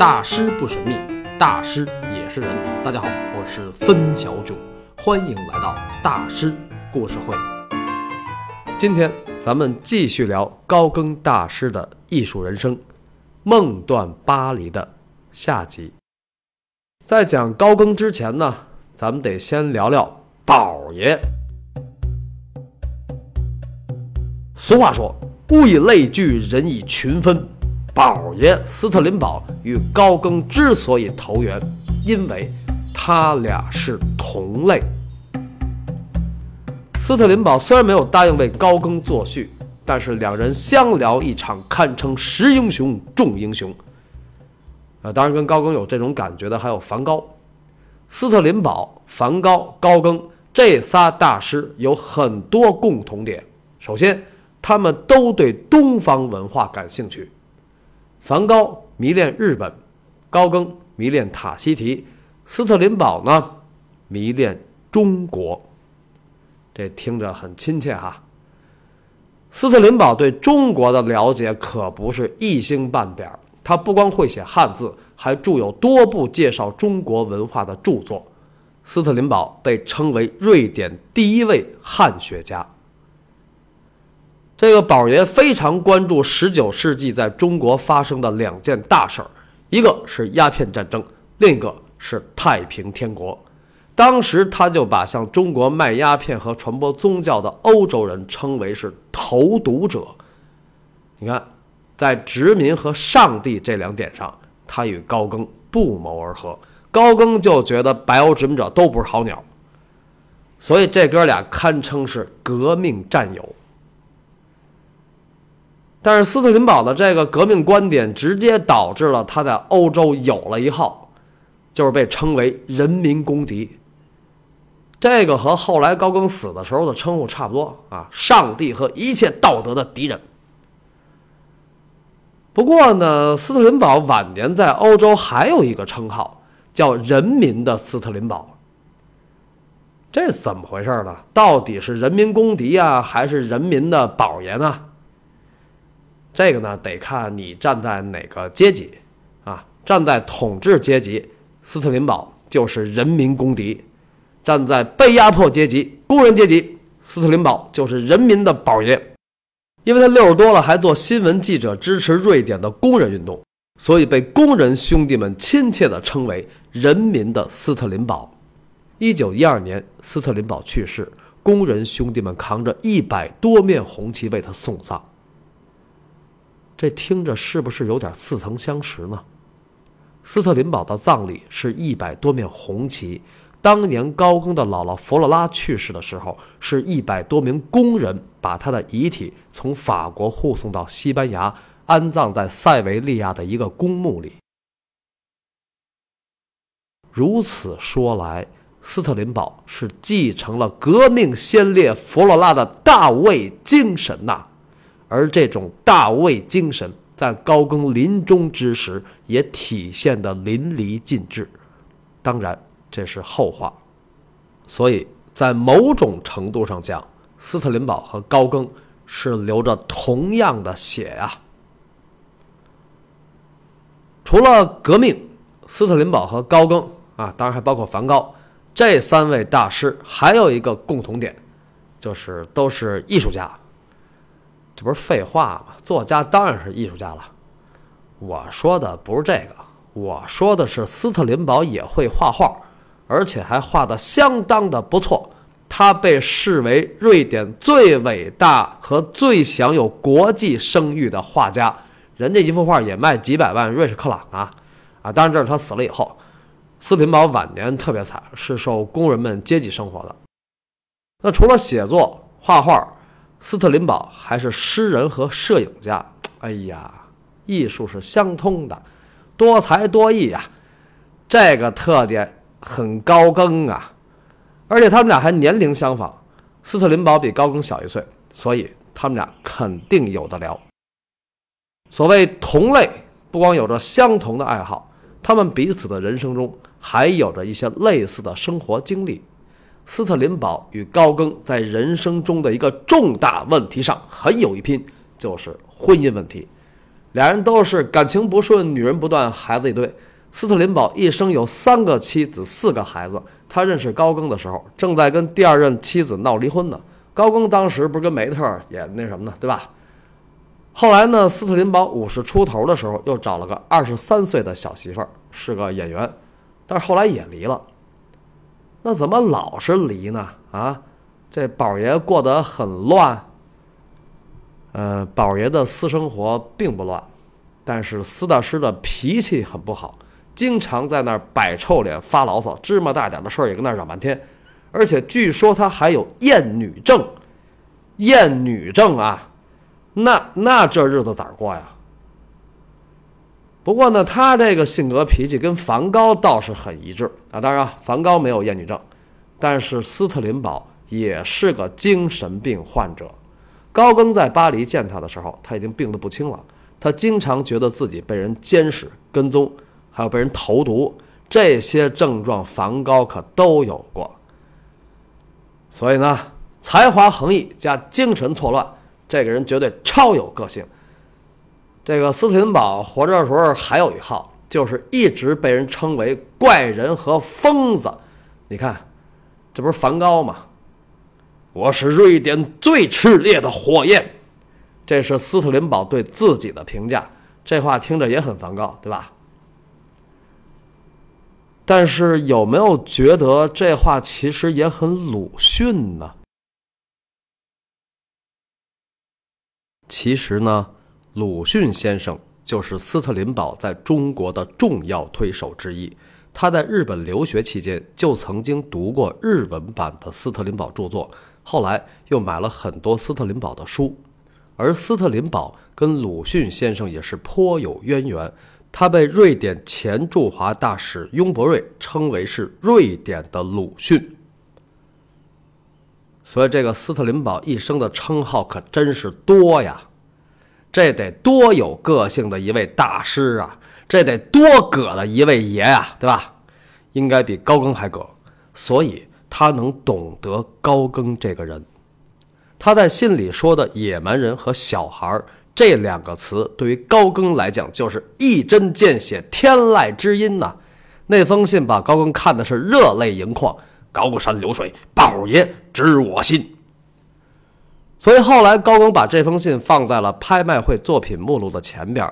大师不神秘，大师也是人。大家好，我是孙小九，欢迎来到大师故事会。今天咱们继续聊高更大师的艺术人生，《梦断巴黎》的下集。在讲高更之前呢，咱们得先聊聊宝爷。俗话说：“物以类聚，人以群分。”宝爷斯特林堡与高更之所以投缘，因为他俩是同类。斯特林堡虽然没有答应为高更作序，但是两人相聊一场，堪称识英雄重英雄。啊，当然跟高更有这种感觉的还有梵高、斯特林堡、梵高、高更这仨大师有很多共同点。首先，他们都对东方文化感兴趣。梵高迷恋日本，高更迷恋塔希提，斯特林堡呢迷恋中国。这听着很亲切哈。斯特林堡对中国的了解可不是一星半点儿，他不光会写汉字，还著有多部介绍中国文化的著作。斯特林堡被称为瑞典第一位汉学家。这个宝爷非常关注十九世纪在中国发生的两件大事儿，一个是鸦片战争，另一个是太平天国。当时他就把向中国卖鸦片和传播宗教的欧洲人称为是投毒者。你看，在殖民和上帝这两点上，他与高更不谋而合。高更就觉得白欧殖民者都不是好鸟，所以这哥俩堪称是革命战友。但是斯特林堡的这个革命观点，直接导致了他在欧洲有了一号，就是被称为“人民公敌”。这个和后来高更死的时候的称呼差不多啊，上帝和一切道德的敌人。不过呢，斯特林堡晚年在欧洲还有一个称号，叫“人民的斯特林堡”。这怎么回事呢？到底是人民公敌啊，还是人民的宝爷呢？这个呢，得看你站在哪个阶级，啊，站在统治阶级，斯特林堡就是人民公敌；站在被压迫阶级，工人阶级，斯特林堡就是人民的宝爷。因为他六十多了还做新闻记者，支持瑞典的工人运动，所以被工人兄弟们亲切地称为“人民的斯特林堡”。一九一二年，斯特林堡去世，工人兄弟们扛着一百多面红旗为他送葬。这听着是不是有点似曾相识呢？斯特林堡的葬礼是一百多面红旗，当年高更的姥姥弗洛拉去世的时候，是一百多名工人把他的遗体从法国护送到西班牙，安葬在塞维利亚的一个公墓里。如此说来，斯特林堡是继承了革命先烈弗洛拉的大卫精神呐。而这种大卫精神，在高更临终之时也体现得淋漓尽致。当然，这是后话。所以在某种程度上讲，斯特林堡和高更是流着同样的血呀。除了革命，斯特林堡和高更啊，当然还包括梵高这三位大师，还有一个共同点，就是都是艺术家。这不是废话吗？作家当然是艺术家了。我说的不是这个，我说的是斯特林堡也会画画，而且还画的相当的不错。他被视为瑞典最伟大和最享有国际声誉的画家。人家一幅画也卖几百万瑞士克朗啊！啊，当然这是他死了以后。斯林堡晚年特别惨，是受工人们阶级生活的。那除了写作、画画。斯特林堡还是诗人和摄影家，哎呀，艺术是相通的，多才多艺呀，这个特点很高更啊，而且他们俩还年龄相仿，斯特林堡比高更小一岁，所以他们俩肯定有的聊。所谓同类，不光有着相同的爱好，他们彼此的人生中还有着一些类似的生活经历。斯特林堡与高更在人生中的一个重大问题上很有一拼，就是婚姻问题。俩人都是感情不顺，女人不断，孩子一堆。斯特林堡一生有三个妻子，四个孩子。他认识高更的时候，正在跟第二任妻子闹离婚呢。高更当时不是跟梅特也那什么呢，对吧？后来呢，斯特林堡五十出头的时候，又找了个二十三岁的小媳妇儿，是个演员，但是后来也离了。那怎么老是离呢？啊，这宝爷过得很乱。呃，宝爷的私生活并不乱，但是司大师的脾气很不好，经常在那儿摆臭脸、发牢骚，芝麻大点的事儿也跟那儿嚷半天。而且据说他还有厌女症，厌女症啊，那那这日子咋过呀？不过呢，他这个性格脾气跟梵高倒是很一致啊。当然啊，梵高没有厌女症，但是斯特林堡也是个精神病患者。高更在巴黎见他的时候，他已经病得不轻了。他经常觉得自己被人监视、跟踪，还有被人投毒，这些症状梵高可都有过。所以呢，才华横溢加精神错乱，这个人绝对超有个性。这个斯特林堡活着的时候还有一号，就是一直被人称为怪人和疯子。你看，这不是梵高吗？我是瑞典最炽烈的火焰，这是斯特林堡对自己的评价。这话听着也很梵高，对吧？但是有没有觉得这话其实也很鲁迅呢？其实呢，鲁迅先生就是斯特林堡在中国的重要推手之一。他在日本留学期间就曾经读过日文版的斯特林堡著作。后来又买了很多斯特林堡的书，而斯特林堡跟鲁迅先生也是颇有渊源。他被瑞典前驻华大使雍伯瑞称为是瑞典的鲁迅，所以这个斯特林堡一生的称号可真是多呀！这得多有个性的一位大师啊！这得多葛的一位爷啊，对吧？应该比高更还葛，所以。他能懂得高更这个人，他在信里说的“野蛮人”和“小孩”这两个词，对于高更来讲就是一针见血、天籁之音呐。那封信把高更看的是热泪盈眶，高山流水，宝爷知我心。所以后来高更把这封信放在了拍卖会作品目录的前边。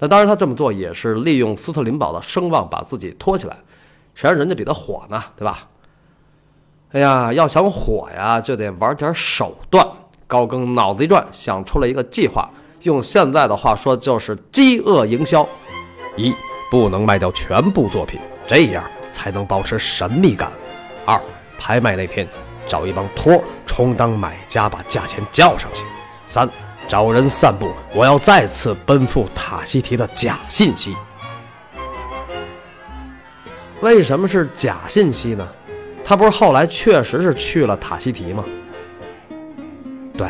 那当然，他这么做也是利用斯特林堡的声望把自己托起来，谁让人家比他火呢？对吧？哎呀，要想火呀，就得玩点手段。高更脑子一转，想出了一个计划，用现在的话说就是饥饿营销。一，不能卖掉全部作品，这样才能保持神秘感。二，拍卖那天找一帮托充当买家，把价钱叫上去。三，找人散布我要再次奔赴塔西提的假信息。为什么是假信息呢？他不是后来确实是去了塔西提吗？对，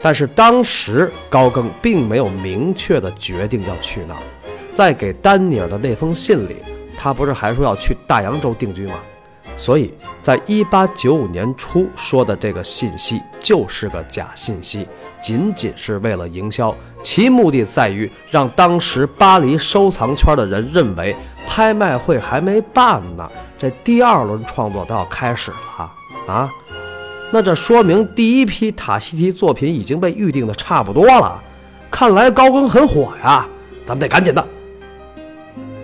但是当时高更并没有明确的决定要去那儿。在给丹尼尔的那封信里，他不是还说要去大洋洲定居吗？所以在一八九五年初说的这个信息就是个假信息，仅仅是为了营销，其目的在于让当时巴黎收藏圈的人认为拍卖会还没办呢。这第二轮创作都要开始了啊，那这说明第一批塔西提作品已经被预定的差不多了。看来高更很火呀，咱们得赶紧的。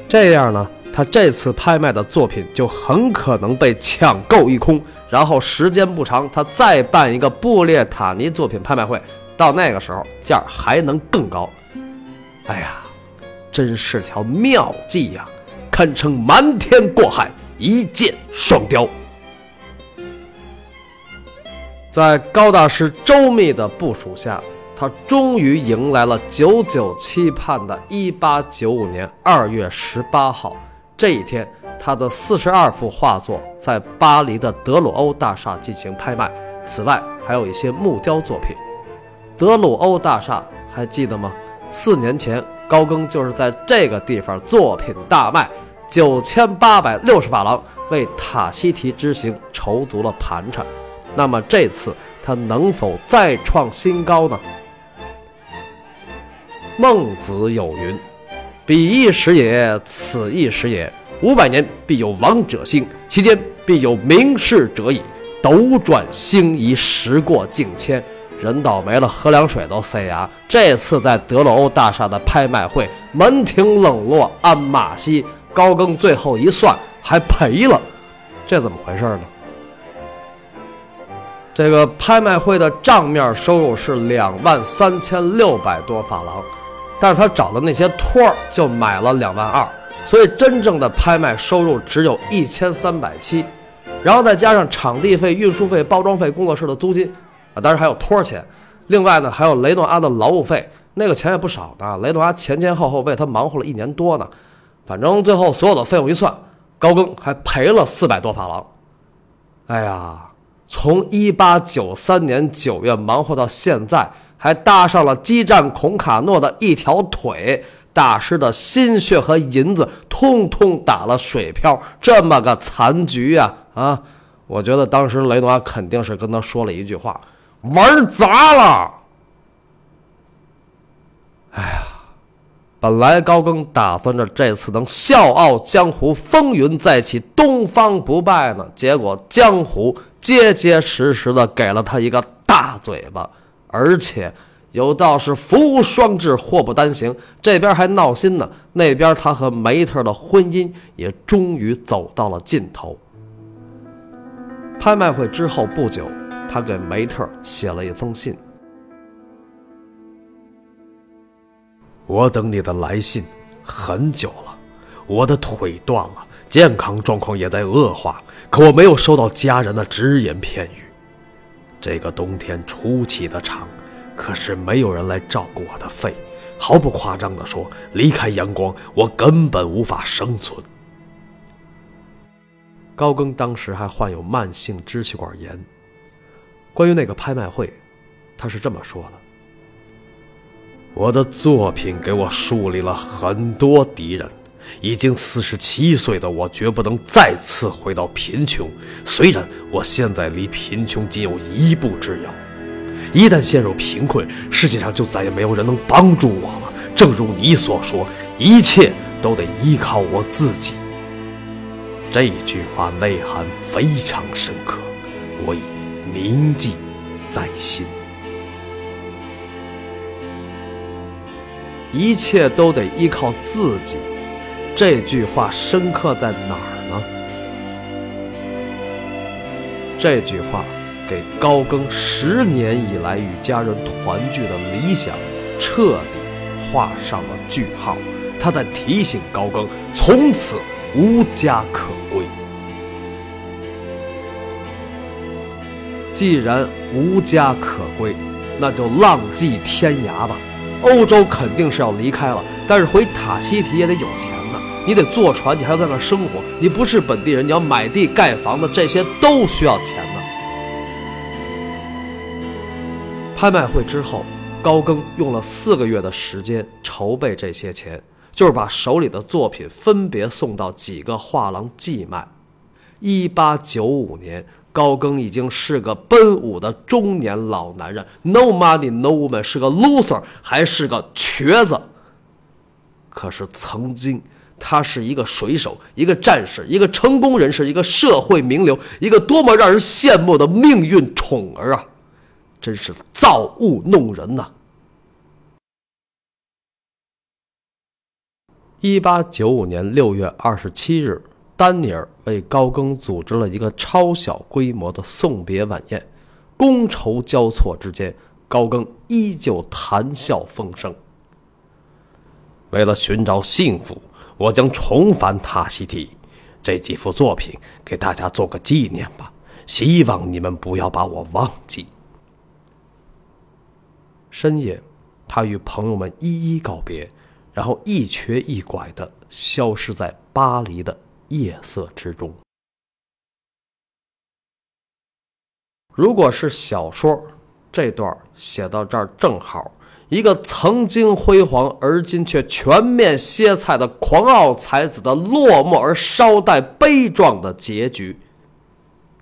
这样呢，他这次拍卖的作品就很可能被抢购一空。然后时间不长，他再办一个布列塔尼作品拍卖会，到那个时候价还能更高。哎呀，真是条妙计呀，堪称瞒天过海。一箭双雕，在高大师周密的部署下，他终于迎来了久久期盼的1895年2月18号这一天。他的四十二幅画作在巴黎的德鲁欧大厦进行拍卖，此外还有一些木雕作品。德鲁欧大厦还记得吗？四年前高更就是在这个地方作品大卖。九千八百六十法郎为塔西提之行筹足了盘缠，那么这次他能否再创新高呢？孟子有云：“彼一时也，此一时也。五百年必有王者兴，其间必有名士者矣。斗转星移，时过境迁，人倒霉了，喝凉水都塞牙。这次在德罗欧大厦的拍卖会，门庭冷落，鞍马稀，高更最后一算还赔了，这怎么回事呢？”这个拍卖会的账面收入是两万三千六百多法郎，但是他找的那些托儿就买了两万二，所以真正的拍卖收入只有一千三百七，然后再加上场地费、运输费、包装费、工作室的租金，啊，当然还有托儿钱，另外呢还有雷诺阿的劳务费，那个钱也不少呢。雷诺阿前前后后为他忙活了一年多呢，反正最后所有的费用一算，高更还赔了四百多法郎。哎呀！从一八九三年九月忙活到现在，还搭上了激战孔卡诺的一条腿，大师的心血和银子通通打了水漂，这么个残局呀！啊，我觉得当时雷诺阿肯定是跟他说了一句话：“玩砸了。”哎呀！本来高更打算着这次能笑傲江湖，风云再起，东方不败呢。结果江湖结结实实的给了他一个大嘴巴，而且有道是福无双至，祸不单行。这边还闹心呢，那边他和梅特的婚姻也终于走到了尽头。拍卖会之后不久，他给梅特写了一封信。我等你的来信很久了，我的腿断了，健康状况也在恶化，可我没有收到家人的只言片语。这个冬天出奇的长，可是没有人来照顾我的肺。毫不夸张地说，离开阳光，我根本无法生存。高更当时还患有慢性支气管炎。关于那个拍卖会，他是这么说的。我的作品给我树立了很多敌人。已经四十七岁的我，绝不能再次回到贫穷。虽然我现在离贫穷仅有一步之遥，一旦陷入贫困，世界上就再也没有人能帮助我了。正如你所说，一切都得依靠我自己。这句话内涵非常深刻，我已铭记在心。一切都得依靠自己，这句话深刻在哪儿呢？这句话给高更十年以来与家人团聚的理想彻底画上了句号。他在提醒高更，从此无家可归。既然无家可归，那就浪迹天涯吧。欧洲肯定是要离开了，但是回塔希提也得有钱。你得坐船，你还要在那生活。你不是本地人，你要买地盖房子，这些都需要钱呢。拍卖会之后，高更用了四个月的时间筹备这些钱，就是把手里的作品分别送到几个画廊寄卖。一八九五年。高更已经是个奔五的中年老男人，no money no woman，是个 loser，还是个瘸子。可是曾经，他是一个水手，一个战士，一个成功人士，一个社会名流，一个多么让人羡慕的命运宠儿啊！真是造物弄人呐！一八九五年六月二十七日。丹尼尔为高更组织了一个超小规模的送别晚宴，觥筹交错之间，高更依旧谈笑风生。为了寻找幸福，我将重返塔希提。这几幅作品给大家做个纪念吧，希望你们不要把我忘记。深夜，他与朋友们一一告别，然后一瘸一拐的消失在巴黎的。夜色之中，如果是小说，这段写到这儿正好，一个曾经辉煌而今却全面歇菜的狂傲才子的落寞而稍带悲壮的结局。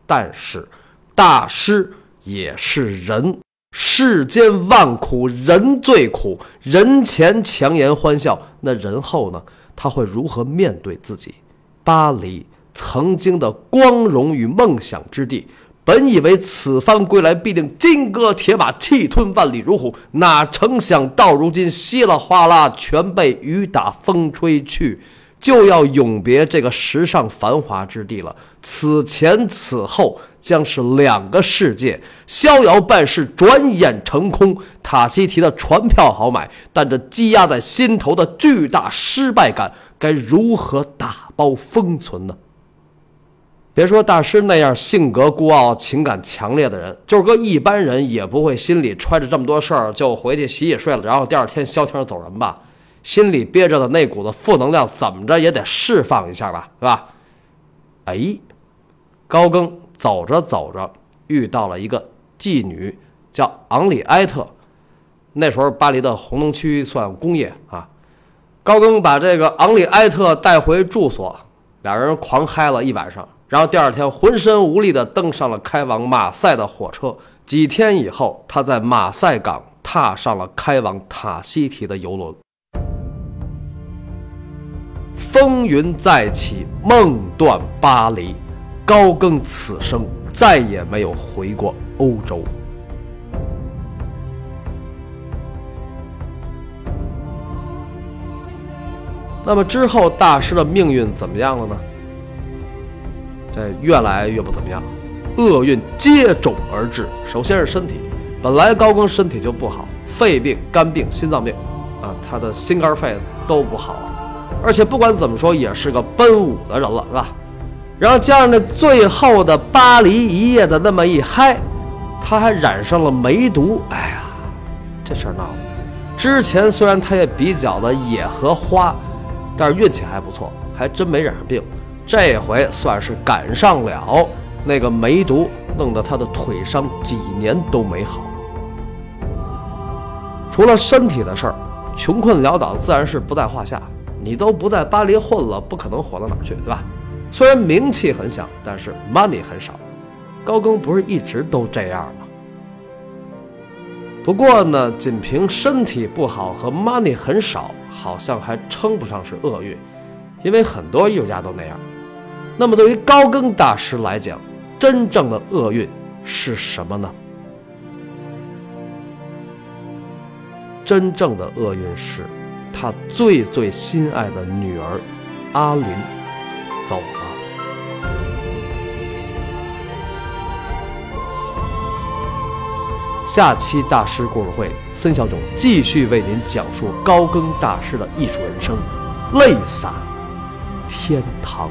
但是，大师也是人。世间万苦，人最苦。人前强颜欢笑，那人后呢？他会如何面对自己？巴黎曾经的光荣与梦想之地，本以为此番归来必定金戈铁马，气吞万里如虎，哪成想到如今稀里哗啦全被雨打风吹去。就要永别这个时尚繁华之地了。此前此后将是两个世界，逍遥办事，转眼成空。塔西提的船票好买，但这积压在心头的巨大失败感，该如何打包封存呢？别说大师那样性格孤傲、情感强烈的人，就是搁一般人，也不会心里揣着这么多事儿就回去洗洗睡了，然后第二天消停走人吧。心里憋着的那股子负能量，怎么着也得释放一下吧，是吧？哎，高更走着走着，遇到了一个妓女，叫昂里埃特。那时候巴黎的红灯区算工业啊。高更把这个昂里埃特带回住所，俩人狂嗨了一晚上，然后第二天浑身无力地登上了开往马赛的火车。几天以后，他在马赛港踏上了开往塔西提的游轮。风云再起，梦断巴黎。高更此生再也没有回过欧洲。那么之后，大师的命运怎么样了呢？这越来越不怎么样，厄运接踵而至。首先是身体，本来高更身体就不好，肺病、肝病、心脏病，啊，他的心肝肺都不好。而且不管怎么说，也是个奔五的人了，是吧？然后加上那最后的巴黎一夜的那么一嗨，他还染上了梅毒。哎呀，这事儿闹的！之前虽然他也比较的野和花，但是运气还不错，还真没染上病。这回算是赶上了那个梅毒，弄得他的腿伤几年都没好。除了身体的事儿，穷困潦倒自然是不在话下。你都不在巴黎混了，不可能火到哪儿去，对吧？虽然名气很响，但是 money 很少。高更不是一直都这样吗？不过呢，仅凭身体不好和 money 很少，好像还称不上是厄运，因为很多艺术家都那样。那么对于高更大师来讲，真正的厄运是什么呢？真正的厄运是。他最最心爱的女儿阿林走了。下期大师故事会，孙小炯继续为您讲述高更大师的艺术人生，泪洒天堂。